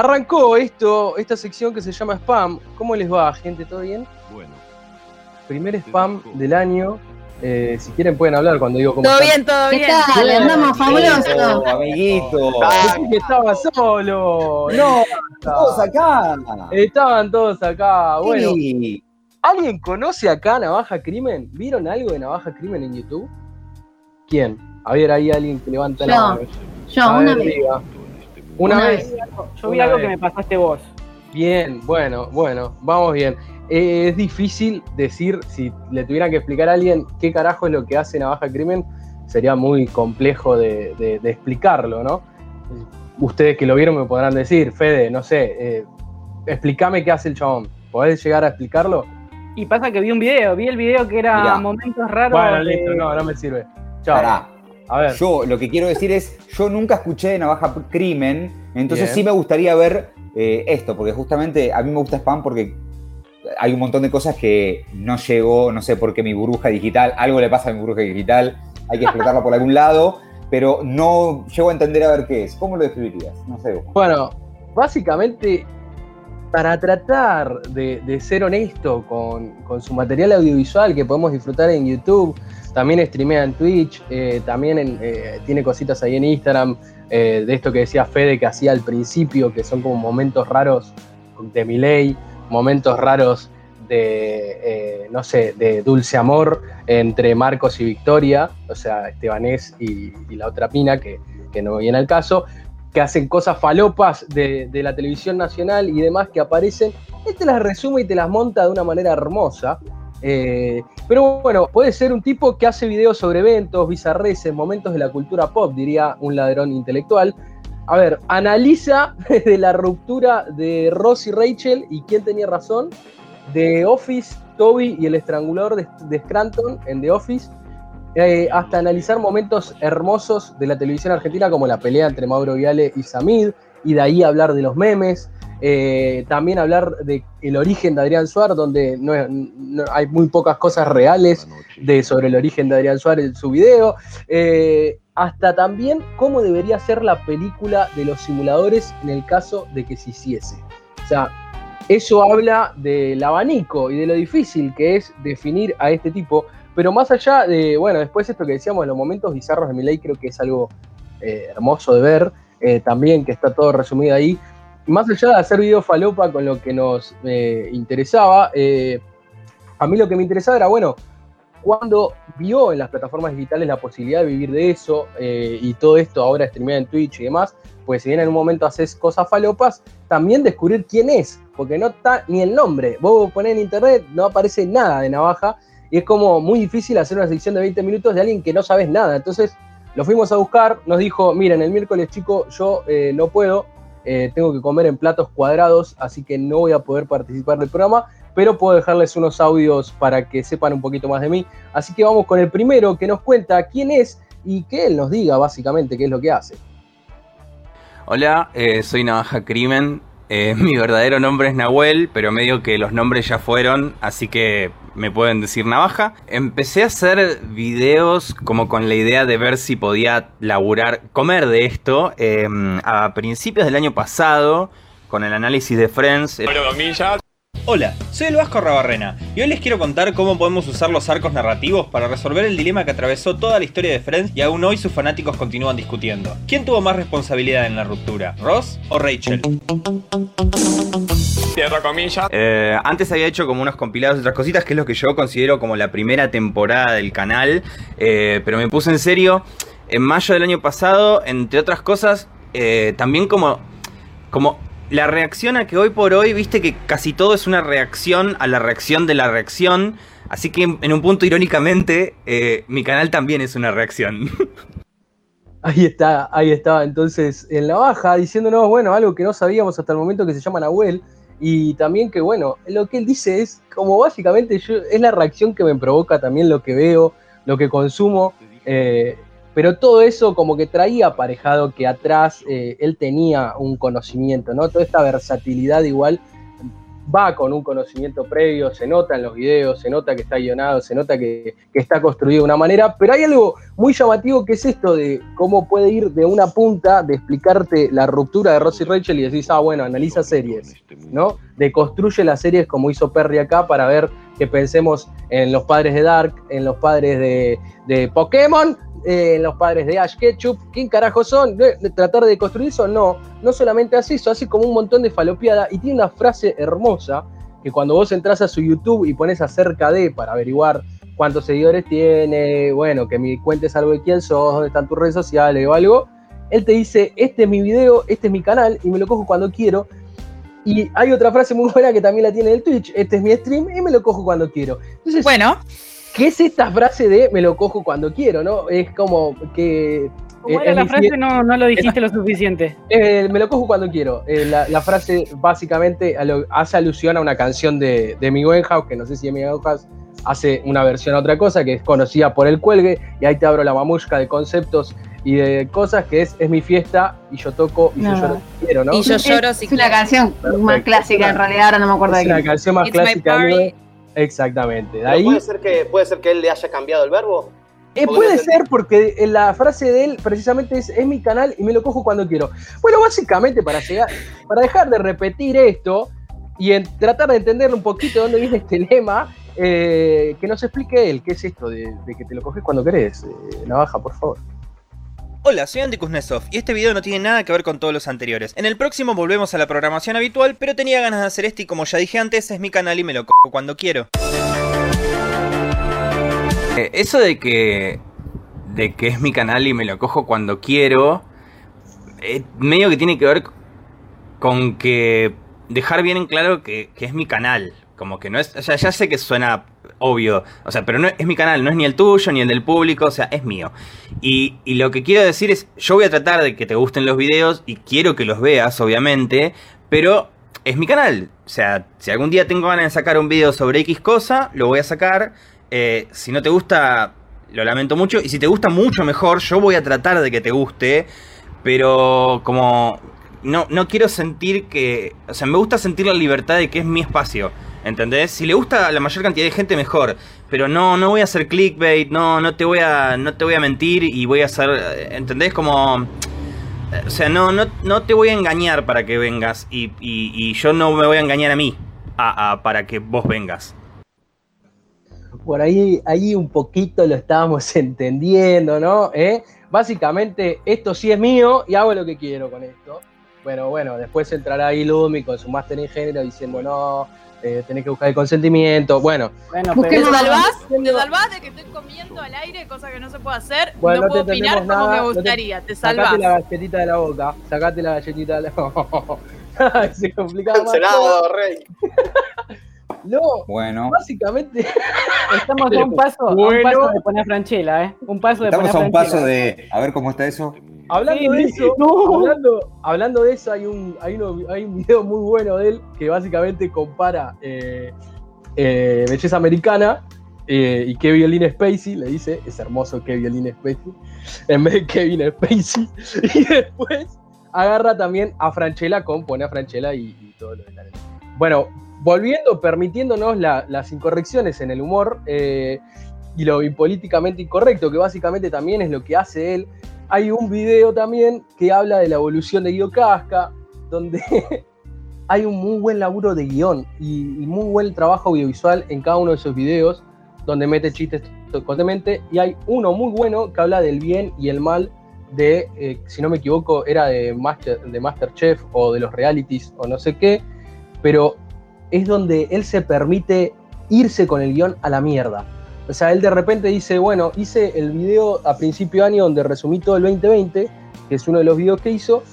arrancó esto, esta sección que se llama Spam. ¿Cómo les va, gente? ¿Todo bien? Bueno. Primer spam del año. Eh, si quieren pueden hablar cuando digo cómo Todo están. bien, todo ¿Qué bien. tal? Andamos fabuloso. amiguito. Pensé que estaba solo. No, todos acá. Estaban todos acá. Bueno, Sí. ¿alguien conoce acá Navaja Crimen? ¿Vieron algo de Navaja Crimen en YouTube? ¿Quién? A ver, ahí alguien que levanta la mano. Yo, A una ver, vez. diga. Una, Una vez. Yo vi algo vez. que me pasaste vos. Bien, bueno, bueno, vamos bien. Eh, es difícil decir, si le tuviera que explicar a alguien qué carajo es lo que hace Navaja Crimen, sería muy complejo de, de- de explicarlo, ¿no? Ustedes que lo vieron me podrán decir, Fede, no sé, eh, explícame qué hace el chabón. ¿Podés llegar a explicarlo? Y pasa que vi un video, vi el video que era Mirá. momentos raros. Bueno, de- listo, no, no me sirve. Chao. Pará. A ver, Yo lo que quiero decir es, yo nunca escuché de Navaja Crimen, entonces Bien. sí me gustaría ver eh, esto, porque justamente a mí me gusta Spam porque hay un montón de cosas que no llegó, no sé por qué mi burbuja digital, algo le pasa a mi burbuja digital, hay que explotarla por algún lado, pero no llego a entender a ver qué es. ¿Cómo lo describirías? No sé. vos. Bueno, básicamente, para tratar de, ser honesto con, su material audiovisual que podemos disfrutar en YouTube, también streamea en Twitch, eh, también en, eh, tiene cositas ahí en Instagram, eh, de esto que decía Fede que hacía al principio, que son como momentos raros de Miley, momentos raros de, no sé, de dulce amor entre Marcos y Victoria, o sea, Estebanés y, y la otra pina, que, que no viene al caso, que hacen cosas falopas de, de la televisión nacional y demás que aparecen, él te las resume y te las monta de una manera hermosa. Eh, pero bueno, puede ser un tipo que hace videos sobre eventos, bizarreces, momentos de la cultura pop, diría un ladrón intelectual. A ver, analiza desde la ruptura de Ross y Rachel y quién tenía razón, de Office, Toby y el estrangulador de, de Scranton en The Office, eh, hasta analizar momentos hermosos de la televisión argentina como la pelea entre Mauro Viale y Samid, y de ahí hablar de los memes, eh, también hablar de el origen de Adrián Suárez, donde no, hay muy pocas cosas reales de, sobre el origen de Adrián Suárez en su video, eh, hasta también cómo debería ser la película de los simuladores en el caso de que se hiciese. O sea, eso habla del abanico y de lo difícil que es definir a este tipo, pero más allá de, bueno, después esto que decíamos de los momentos bizarros de Milei, creo que es algo eh, hermoso de ver, eh, también que está todo resumido ahí. Más allá de hacer video falopa con lo que nos eh, interesaba, eh, a mí lo que me interesaba era, bueno, cuando vio en las plataformas digitales la posibilidad de vivir de eso y todo esto ahora streameado en Twitch y demás, pues si bien en un momento haces cosas falopas, también descubrir quién es, porque no está ni el nombre. Vos ponés en internet, no aparece nada de Navaja y es como muy difícil hacer una sección de 20 minutos de alguien que no sabes nada. Entonces lo fuimos a buscar, nos dijo, miren, el miércoles chico yo eh, no puedo, eh, tengo que comer en platos cuadrados, así que no voy a poder participar del programa, pero puedo dejarles unos audios para que sepan un poquito más de mí. Así que vamos con el primero que nos cuenta quién es y que él nos diga básicamente qué es lo que hace. Hola, eh, soy Navaja Crimen. Mi verdadero nombre es Nahuel, pero medio que los nombres ya fueron, así que me pueden decir Navaja. Empecé a hacer videos como con la idea de ver si podía laburar, comer de esto eh, a principios del año pasado, con el análisis de Friends. Hola, soy el Vasco Rabarrena y hoy les quiero contar cómo podemos usar los arcos narrativos para resolver el dilema que atravesó toda la historia de Friends y aún hoy sus fanáticos continúan discutiendo. ¿Quién tuvo más responsabilidad en la ruptura, Ross o Rachel? Eh, antes había hecho como unos compilados de otras cositas, que es lo que yo considero como la primera temporada del canal. eh, pero me puse en serio en mayo del año pasado, entre otras cosas, eh, también como, como la reacción a que hoy por hoy, viste que casi todo es una reacción a la reacción de la reacción. Así que en un punto, irónicamente, eh, mi canal también es una reacción. Ahí está, ahí estaba entonces en la baja diciéndonos, bueno, algo que no sabíamos hasta el momento que se llama Nahuel y también que, bueno, lo que él dice es como básicamente yo, es la reacción que me provoca también lo que veo, lo que consumo, eh, pero todo eso como que traía aparejado que atrás eh, él tenía un conocimiento, ¿no? Toda esta versatilidad igual va con un conocimiento previo, se nota en los videos, se nota que está guionado, se nota que, que está construido de una manera, pero hay algo muy llamativo que es esto de cómo puede ir de una punta de explicarte la ruptura de Ross y Rachel y decís, ah, bueno, analiza series, ¿no? De construye las series como hizo Perry acá para ver que pensemos en los padres de Dark, en los padres de, de Pokémon, eh, en los padres de Ash Ketchup, ¿quién carajo son? De tratar de construir eso, no, no solamente hace eso, hace como un montón de falopiada y tiene una frase hermosa que cuando vos entras a su YouTube y pones acerca de para averiguar cuántos seguidores tiene, bueno, que me cuentes algo de quién sos, dónde están tus redes sociales o algo, él te dice, este es mi video, este es mi canal y me lo cojo cuando quiero. Y hay otra frase muy buena que también la tiene el Twitch, este es mi stream y me lo cojo cuando quiero. Entonces, Bueno, ¿qué es esta frase de me lo cojo cuando quiero, no? Es como que... Como eh, era la frase, no, no lo dijiste lo suficiente. eh, me lo cojo cuando quiero. Eh, la, la frase básicamente hace alusión a una canción de, de Amy Winehouse, que no sé si Amy Winehouse hace una versión a otra cosa, que es conocida por el cuelgue, y ahí te abro la mamushka de conceptos y de cosas, que es, es mi fiesta, y yo toco, y No. yo lloro si quiero, ¿no? Y yo es, lloro si es una quiero. canción más clásica en realidad, ahora no me acuerdo es de una qué. canción más It's my clásica. Exactamente. De ahí, puede, ser que, puede ser que él le haya cambiado el verbo. Eh, puede ser. ser porque la frase de él precisamente es, es mi canal y me lo cojo cuando quiero. Bueno, básicamente para llegar, para dejar de repetir esto y en- tratar de entender un poquito de dónde viene este lema, eh, que nos explique él, qué es esto de, de que te lo coges cuando querés. Eh, Navaja, por favor. Hola, soy Andy Kuznetsov y este video no tiene nada que ver con todos los anteriores. En el próximo volvemos a la programación habitual, pero tenía ganas de hacer este y como ya dije antes, es mi canal y me lo cojo cuando quiero. Eh, eso de que. de que es mi canal y me lo cojo cuando quiero. eh, medio que tiene que ver con que. dejar bien en claro que, que es mi canal. Como que no es. Sea, ya sé que suena obvio. O sea, pero no es mi canal, no es ni el tuyo ni el del público. O sea, es mío. Y, lo que quiero decir es. Yo voy a tratar de que te gusten los videos y quiero que los veas, obviamente. Pero es mi canal. O sea, si algún día tengo ganas de sacar un video sobre X cosa, lo voy a sacar. Eh, si no te gusta, lo lamento mucho. Y si te gusta mucho mejor, yo voy a tratar de que te guste. Pero como no, no quiero sentir que... O sea, me gusta sentir la libertad de que es mi espacio. ¿Entendés? Si le gusta a la mayor cantidad de gente, mejor. Pero no, no voy a hacer clickbait, no, no te voy a. no te voy a mentir y voy a hacer. eh, ¿Entendés? Como. eh, O sea, no, no, no te voy a engañar para que vengas. Y, y- y yo no me voy a engañar a mí. a- para que vos vengas. Por ahí, ahí un poquito lo estábamos entendiendo, ¿no? ¿Eh? Básicamente, esto sí es mío y hago lo que quiero con esto. Bueno, bueno, después entrará ahí Lumi con su máster en género diciendo, no, eh, tenés que buscar el consentimiento. Bueno, Bueno, Busquemos pero ¿Te salvás? ¿Te salvás de que estoy comiendo al aire, cosa que no se puede hacer? Bueno, no no puedo opinar como nada, me no te- gustaría. Te, salvás. sacate la galletita de la boca, sacate la galletita de la boca. Se complicaba más. Cancelado, rey. No, Bueno, básicamente, estamos a un paso, a un Bueno. paso de poner Franchella, ¿eh? Un paso de estamos a poner un paso de. A ver cómo está eso. Hablando de eso, no. hablando, hablando de eso, hay un, hay, uno- hay un video muy bueno de él que básicamente compara eh, eh, belleza americana eh, y qué violín Spacey, le dice, es hermoso qué violín Spacey, en vez de Kevin Spacey. Y después agarra también a Franchella con, pone a Franchella y, y todo lo de la Bueno, volviendo, permitiéndonos la- las incorrecciones en el humor eh, y lo políticamente incorrecto, que básicamente también es lo que hace él. Hay un video también que habla de la evolución de Guido Casca, donde hay un muy buen laburo de guion y, muy buen trabajo audiovisual en cada uno de esos videos, donde mete chistes constantemente. Y hay uno muy bueno que habla del bien y el mal de, eh, si no me equivoco, era de, Master, de Masterchef o de los realities o no sé qué, pero es donde él se permite irse con el guion a la mierda. O sea, él de repente dice, bueno, hice el video a principio de año donde resumí todo el 2020, que es uno de los videos que hizo,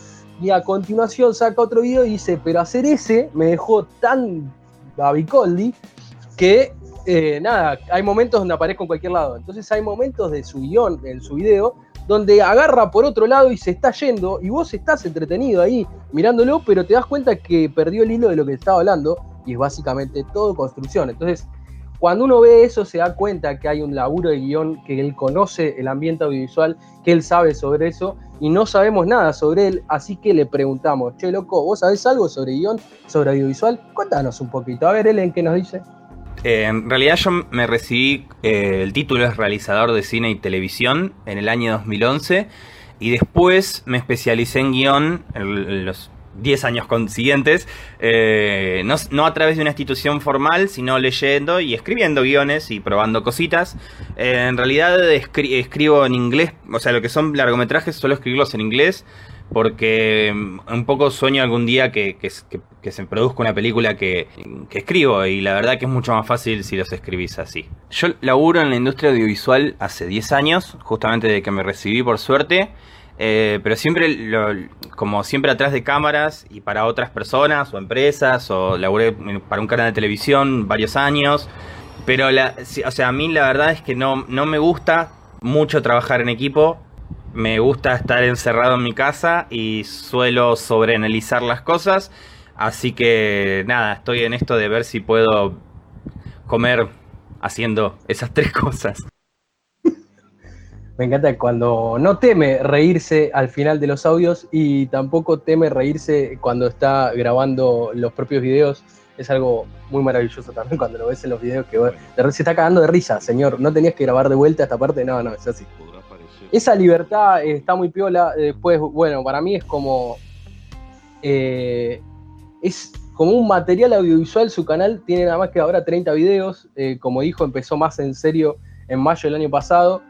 y a continuación saca otro video y dice, pero hacer ese me dejó tan babicoldi que, eh, nada, hay momentos donde aparezco en cualquier lado. Entonces hay momentos de su guion, en su video, donde agarra por otro lado y se está yendo, y vos estás entretenido ahí mirándolo, pero te das cuenta que perdió el hilo de lo que estaba hablando, y es básicamente todo construcción. Entonces, cuando uno ve eso, se da cuenta que hay un laburo de guion, que él conoce el ambiente audiovisual, que él sabe sobre eso, y no sabemos nada sobre él, así que le preguntamos, che, loco, ¿vos sabés algo sobre guion, sobre audiovisual? Cuéntanos un poquito. A ver, Ellen, ¿qué nos dice? Eh, en realidad yo me recibí, eh, el título es realizador de cine y televisión en el año 2011 y después me especialicé en guion en, en los 10 años consiguientes, eh, no, no, a través de una institución formal, sino leyendo y escribiendo guiones y probando cositas. Eh, en realidad escri escribo en inglés, o sea, lo que son largometrajes suelo escribirlos en inglés porque mm, un poco sueño algún día que, que, que, se produzca una película que, que, escribo y la verdad que es mucho más fácil si los escribís así. Yo laburo en la industria audiovisual hace 10 años, justamente de que me recibí por suerte. Eh, pero siempre, lo, como siempre atrás de cámaras y para otras personas o empresas, o laburé para un canal de televisión varios años. Pero, la, o sea, a mí la verdad es que no, no me gusta mucho trabajar en equipo. Me gusta estar encerrado en mi casa y suelo sobreanalizar las cosas. Así que nada, estoy en esto de ver si puedo comer haciendo esas tres cosas. Me encanta cuando no teme reírse al final de los audios y tampoco teme reírse cuando está grabando los propios videos. Es algo muy maravilloso también cuando lo ves en los videos que se está cagando de risa, señor. No tenías que grabar de vuelta esta parte, no, no, es así. Esa libertad está muy piola. Después, bueno, para mí es como. Eh, es como un material audiovisual. Su canal tiene nada más que ahora 30 videos. Eh, como dijo, empezó más en serio en mayo del año pasado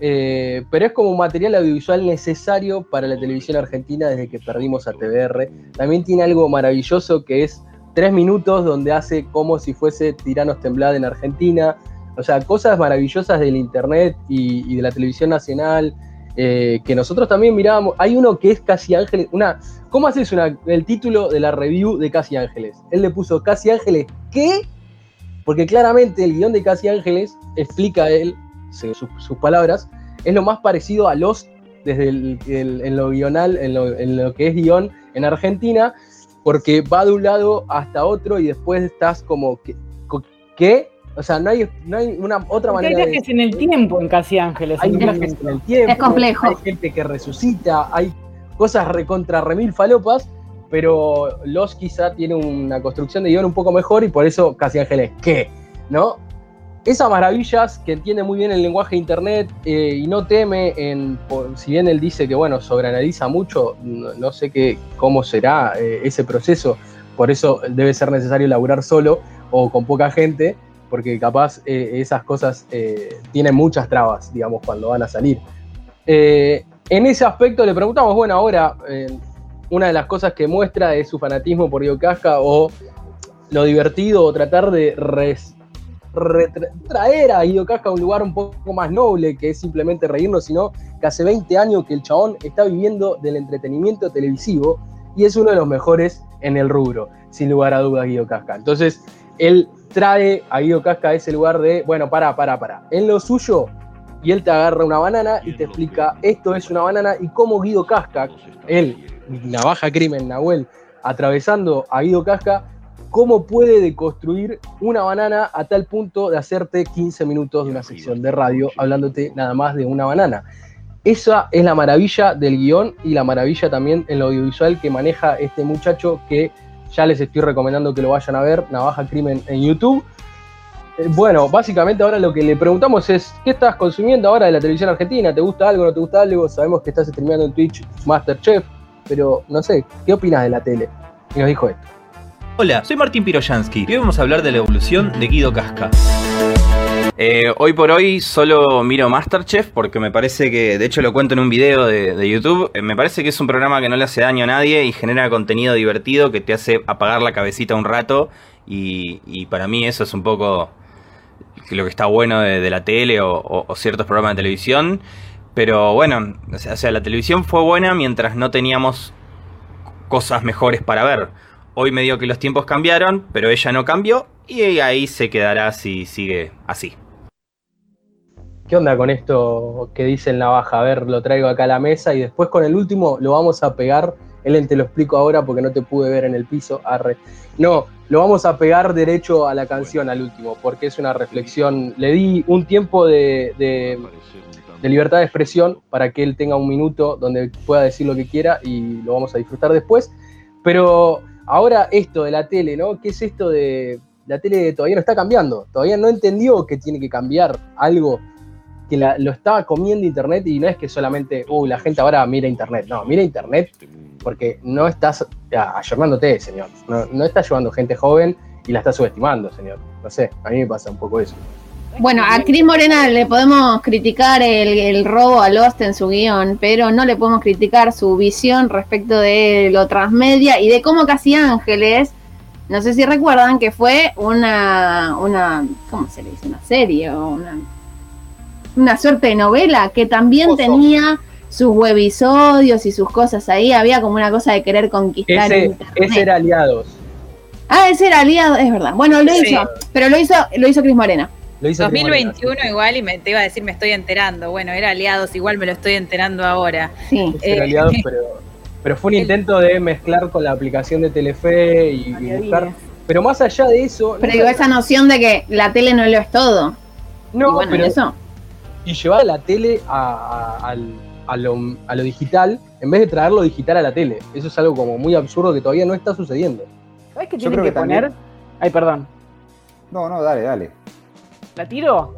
eh, pero es como material audiovisual necesario para la televisión argentina desde que perdimos a TVR. También tiene algo maravilloso que es tres minutos donde hace como si fuese Tiranos Temblada en Argentina. O sea, cosas maravillosas del internet y, de la televisión nacional eh, que nosotros también mirábamos. Hay uno que es Casi Ángeles. Una, ¿Cómo haces el título de la review de Casi Ángeles? Él le puso Casi Ángeles, ¿qué? Porque claramente el guion de Casi Ángeles explica a él sus, sus, palabras, es lo más parecido a Lost desde el, el, en lo guional, en lo, en lo, que es guion en Argentina, porque va de un lado hasta otro y después estás como, ¿qué? O sea, no hay, no hay una otra Porque manera hay viajes de... en el tiempo en Casi Ángeles. Hay viajes en el tiempo. Es complejo. Hay gente que resucita, hay cosas recontra remil falopas, pero Lost quizá tiene una construcción de guion un poco mejor y por eso Casi Ángeles, ¿qué? ¿No? Esas maravillas que entiende muy bien el lenguaje de internet eh, y no teme en, si bien él dice que bueno, sobreanaliza mucho, no, sé qué, cómo será eh, ese proceso, por eso debe ser necesario laburar solo o con poca gente, porque capaz eh, esas cosas tienen muchas trabas, digamos, cuando van a salir. en ese aspecto le preguntamos, bueno, ahora una de las cosas que muestra es su fanatismo por Casca o lo divertido o tratar de res, traer a Guido Casca a un lugar un poco más noble, que es simplemente reírnos, sino que hace 20 años que el chabón está viviendo del entretenimiento televisivo y es uno de los mejores en el rubro, sin lugar a dudas, Guido Casca. Entonces, él trae a Guido Casca a ese lugar de, bueno, para, para, para. En lo suyo, y él te agarra una banana y te explica, esto es una banana, y cómo Guido Casca, él, Navaja Crimen, Nahuel, atravesando a Guido Casca, cómo puede deconstruir una banana a tal punto de hacerte 15 minutos de una sección de radio hablándote nada más de una banana. Esa es la maravilla del guion y la maravilla también en lo audiovisual que maneja este muchacho que ya les estoy recomendando que lo vayan a ver, Navaja Crimen en YouTube. Bueno, básicamente ahora lo que le preguntamos es, ¿qué estás consumiendo ahora de la televisión argentina? ¿Te gusta algo, no te gusta algo? Sabemos que estás streameando en Twitch Masterchef, pero no sé, ¿qué opinas de la tele? Y nos dijo esto. Hola, soy Martín Piroyansky y hoy vamos a hablar de la evolución de Guido Casca. Eh, hoy por hoy solo miro Masterchef porque me parece que, de hecho lo cuento en un video de, YouTube, me parece que es un programa que no le hace daño a nadie y genera contenido divertido que te hace apagar la cabecita un rato y, para mí eso es un poco lo que está bueno de, la tele o, ciertos programas de televisión. Pero bueno, o sea, la televisión fue buena mientras no teníamos cosas mejores para ver. Hoy me dio que los tiempos cambiaron, pero ella no cambió y ahí se quedará si sigue así. ¿Qué onda con esto que dice el navaja? A ver, lo traigo acá a la mesa y después con el último lo vamos a pegar. Ellen, te lo explico ahora porque no te pude ver en el piso. Arre. No, lo vamos a pegar derecho a la canción al último porque es una reflexión. Le di un tiempo de libertad de expresión para que él tenga un minuto donde pueda decir lo que quiera y lo vamos a disfrutar después. Pero ahora esto de la tele, ¿no? ¿Qué es esto de la tele todavía no está cambiando? Todavía no entendió que tiene que cambiar algo que lo está comiendo internet y no es que solamente, uy, la gente ahora mira internet. No, mira internet porque no estás ah, ayornándote, señor. No, no estás llevando gente joven y la estás subestimando, señor. No sé, a mí me pasa un poco eso. Bueno, a Cris Morena le podemos criticar el, el robo a Lost en su guion, pero no le podemos criticar su visión respecto de lo transmedia y de cómo Casi Ángeles, no sé si recuerdan que fue una, una ¿cómo se le dice? Una serie o una, una suerte de novela que también Oso. tenía sus webisodios y sus cosas ahí, había como una cosa de querer conquistar Ese, ese era aliados. Ah, ese era aliado, es verdad. Bueno, lo Sí. hizo, pero lo hizo, lo hizo Cris Morena. Lo hizo Cris 2021 Morena, igual y me te iba a decir me estoy enterando. Bueno, era aliados, igual me lo estoy enterando ahora. Sí. era Eh, aliados, pero, pero fue un intento de mezclar con la aplicación de Telefe y, buscar. Pero más allá de eso. Pero no- digo, esa noción de que la tele no lo es todo. no, y bueno, pero eso. y llevar la tele a, a- al- a lo, a lo digital en vez de traerlo digital a la tele. Eso es algo como muy absurdo que todavía no está sucediendo. ¿Sabes qué Yo tienen creo que, que también- poner? Ay, perdón. No, no, dale, dale. ¿La tiro?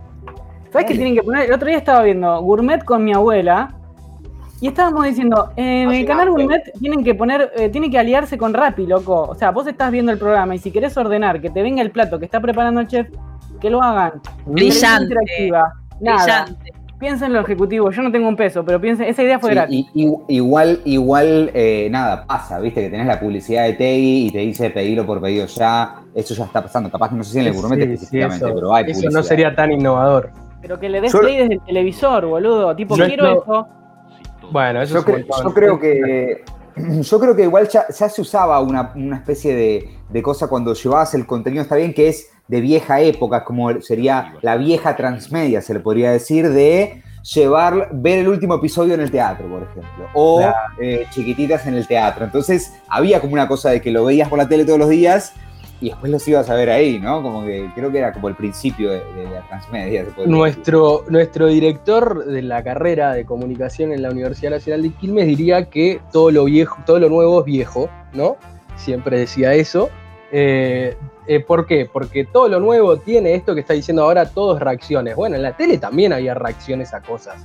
¿Sabes qué tienen que poner? El otro día estaba viendo Gourmet con mi abuela y estábamos diciendo, en el canal. Gourmet tienen que poner, eh, tienen que aliarse con Rappi, loco. O sea, vos estás viendo el programa y si querés ordenar que te venga el plato que está preparando el chef, que lo hagan. Brillante. interactiva. Nada. Brillante. Piensen en lo ejecutivo. Yo no tengo un peso, pero piensen, esa idea fue Sí, gratis. y- y- igual, igual, eh, nada, pasa, viste, que tenés la publicidad de Tegui y te dice pedilo por pedido ya. Eso ya está pasando. Capaz que no sé si en el gourmet Sí, sí, específicamente, eso, pero hay eso publicidad. no sería tan innovador. Pero que le des Yo- play desde el televisor, boludo. Tipo, Yo quiero eso. Bueno, eso Yo, es cre- yo creo que yo creo que igual ya, ya se usaba una, una especie de, de cosa cuando llevabas el contenido, está bien que es de vieja época, como sería la vieja transmedia, se le podría decir, de llevar, ver el último episodio en el teatro, por ejemplo, o Claro. eh, chiquititas en el teatro. Entonces había como una cosa de que lo veías por la tele todos los días y después los ibas a ver ahí, ¿no? Como que creo que era como el principio de, de la transmedia. se podría decir. Nuestro, nuestro director de la carrera de comunicación en la Universidad Nacional de Quilmes diría que todo lo viejo, todo lo nuevo es viejo, ¿no? Siempre decía eso. Eh, eh, ¿Por qué? Porque todo lo nuevo tiene esto que está diciendo ahora, todo es reacciones. Bueno, en la tele también había reacciones a cosas.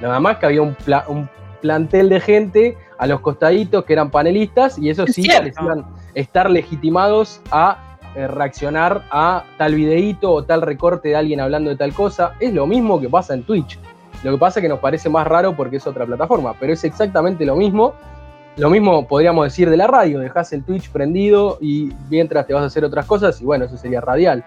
Nada más que había un, pla- un plantel de gente a los costaditos que eran panelistas y eso Es sí parecían estar legitimados a eh, reaccionar a tal videíto o tal recorte de alguien hablando de tal cosa. Es lo mismo que pasa en Twitch. Lo que pasa es que nos parece más raro porque es otra plataforma, pero es exactamente lo mismo. Lo mismo podríamos decir de la radio, dejas el Twitch prendido y mientras te vas a hacer otras cosas y bueno, eso sería radial.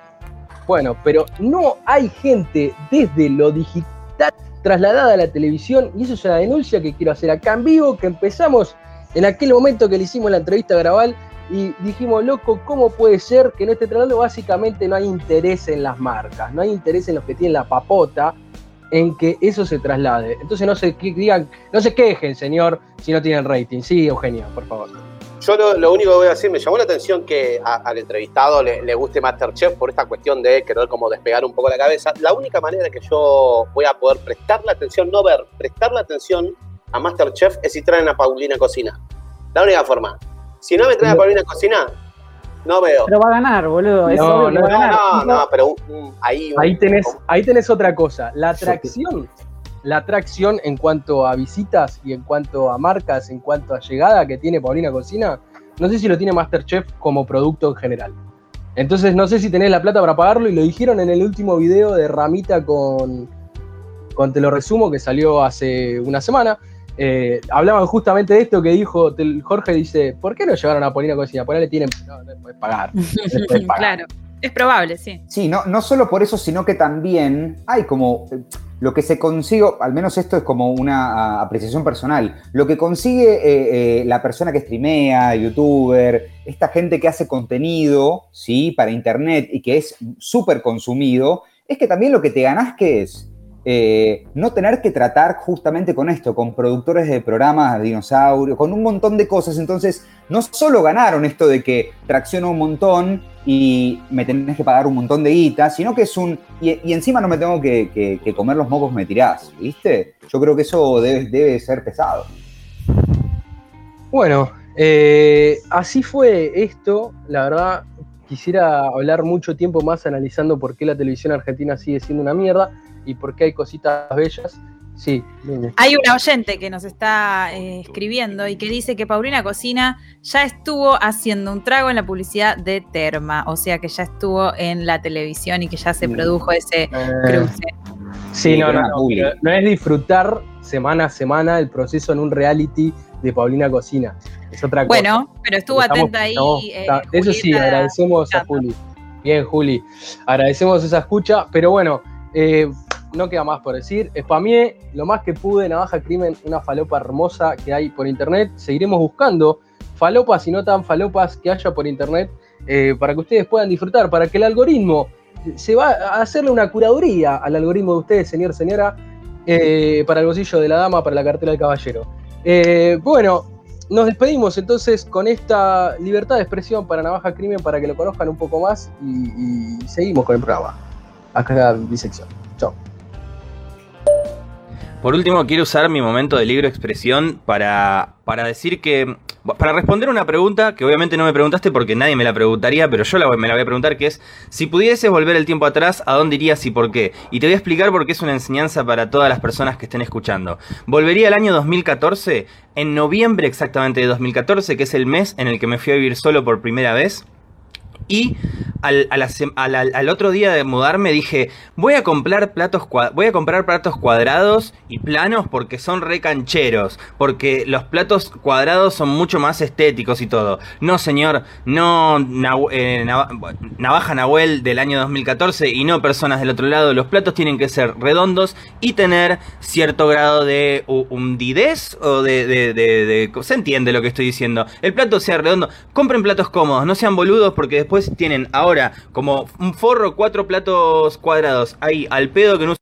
Bueno, pero no hay gente desde lo digital trasladada a la televisión y eso es una denuncia que quiero hacer acá en vivo, que empezamos en aquel momento que le hicimos la entrevista a y dijimos, loco, ¿cómo puede ser que no esté tratando? Básicamente no hay interés en las marcas, no hay interés en los que tienen la papota en que eso se traslade. Entonces no se digan, no se quejen, señor, si no tienen rating. Sí, Eugenio, por favor. Yo lo, lo único que voy a decir, me llamó la atención que a- al entrevistado le, le guste Masterchef por esta cuestión de querer como despegar un poco la cabeza. La única manera que yo voy a poder prestar la atención, no ver, prestar la atención a Masterchef es si traen a Paulina Cocina. La única forma. Si no me traen a. Paulina Cocina, no veo. Pero va a ganar, boludo. Es No, no, va a No, ganar. no, no, pero ahí... un- Ahí tenés, ahí tenés otra cosa. La atracción, la atracción en cuanto a visitas y en cuanto a marcas, en cuanto a llegada que tiene Paulina Cocina, no sé si lo tiene Masterchef como producto en general. Entonces no sé si tenés la plata para pagarlo y lo dijeron en el último video de Ramita con, con Te lo resumo que salió hace una semana. Eh, hablaban justamente de esto que dijo Jorge, dice, ¿por qué no llevaron a Paulina Cocina? Por ahí le tienen, no, no le podés pagar. no claro. Es probable, sí. Sí, no, no solo por eso, sino que también hay como eh, lo que se consigue, al menos esto es como una apreciación personal, lo que consigue eh, eh, la persona que streamea, youtuber, esta gente que hace contenido, ¿sí? Para internet y que es súper consumido, es que también lo que te ganás que es eh, no tener que tratar justamente con esto, con productores de programas dinosaurios, con un montón de cosas. Entonces, no solo ganaron esto de que tracciono un montón y me tenés que pagar un montón de guita, sino que es un. Y, encima no me tengo que, comer los mocos me tirás, ¿viste? Yo creo que eso debe, debe ser pesado. Bueno, eh, así fue esto. La verdad, quisiera hablar mucho tiempo más analizando por qué la televisión argentina sigue siendo una mierda y por qué hay cositas bellas. Sí, Hay una oyente que nos está eh, escribiendo y que dice que Paulina Cocina ya estuvo haciendo un trago en la publicidad de Terma, o sea que ya estuvo en la televisión y que ya se produjo ese eh, cruce. Sí, no, no, no, no, es disfrutar semana a semana el proceso en un reality de Paulina Cocina. Es otra cosa. Bueno, pero estuvo atenta ahí. Eh, eso sí, agradecemos a Juli. Bien, Juli. Agradecemos esa escucha, pero bueno, eh, no queda más por decir. Spamié lo más que pude, Navaja Crimen, una falopa hermosa que hay por internet. Seguiremos buscando falopas y no tan falopas que haya por internet eh, para que ustedes puedan disfrutar, para que el algoritmo se va a hacerle una curaduría al algoritmo de ustedes, señor, señora, para el bolsillo de la dama, para la cartera del caballero. Eh, bueno, nos despedimos entonces con esta libertad de expresión para Navaja Crimen para que lo conozcan un poco más y, seguimos con el programa. Acá disección. Chao. Por último, quiero usar mi momento de libro expresión para, para decir que para responder una pregunta que obviamente no me preguntaste porque nadie me la preguntaría, pero yo me la voy a preguntar, que es, si pudieses volver el tiempo atrás, ¿a dónde irías y por qué? Y te voy a explicar por qué es una enseñanza para todas las personas que estén escuchando. Volvería al año 2014, en noviembre exactamente de 2014, que es el mes en el que me fui a vivir solo por primera vez. Y al, al, otro día de mudarme dije, voy a comprar platos voy a comprar platos cuadrados y planos porque son recancheros, porque los platos cuadrados son mucho más estéticos y todo. No, señor, no eh, Navaja Nahuel del año 2014 y no personas del otro lado. Los platos tienen que ser redondos y tener cierto grado de hundidez o de, de, Se entiende lo que estoy diciendo. El plato sea redondo. Compren platos cómodos, no sean boludos porque después tienen ahora como un forro, cuatro platos cuadrados ahí al pedo que no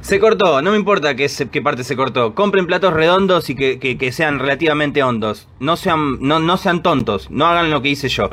se cortó, no me importa qué, parte se cortó. Compren platos redondos y que, sean relativamente hondos. No sean, no sean tontos, no hagan lo que hice yo.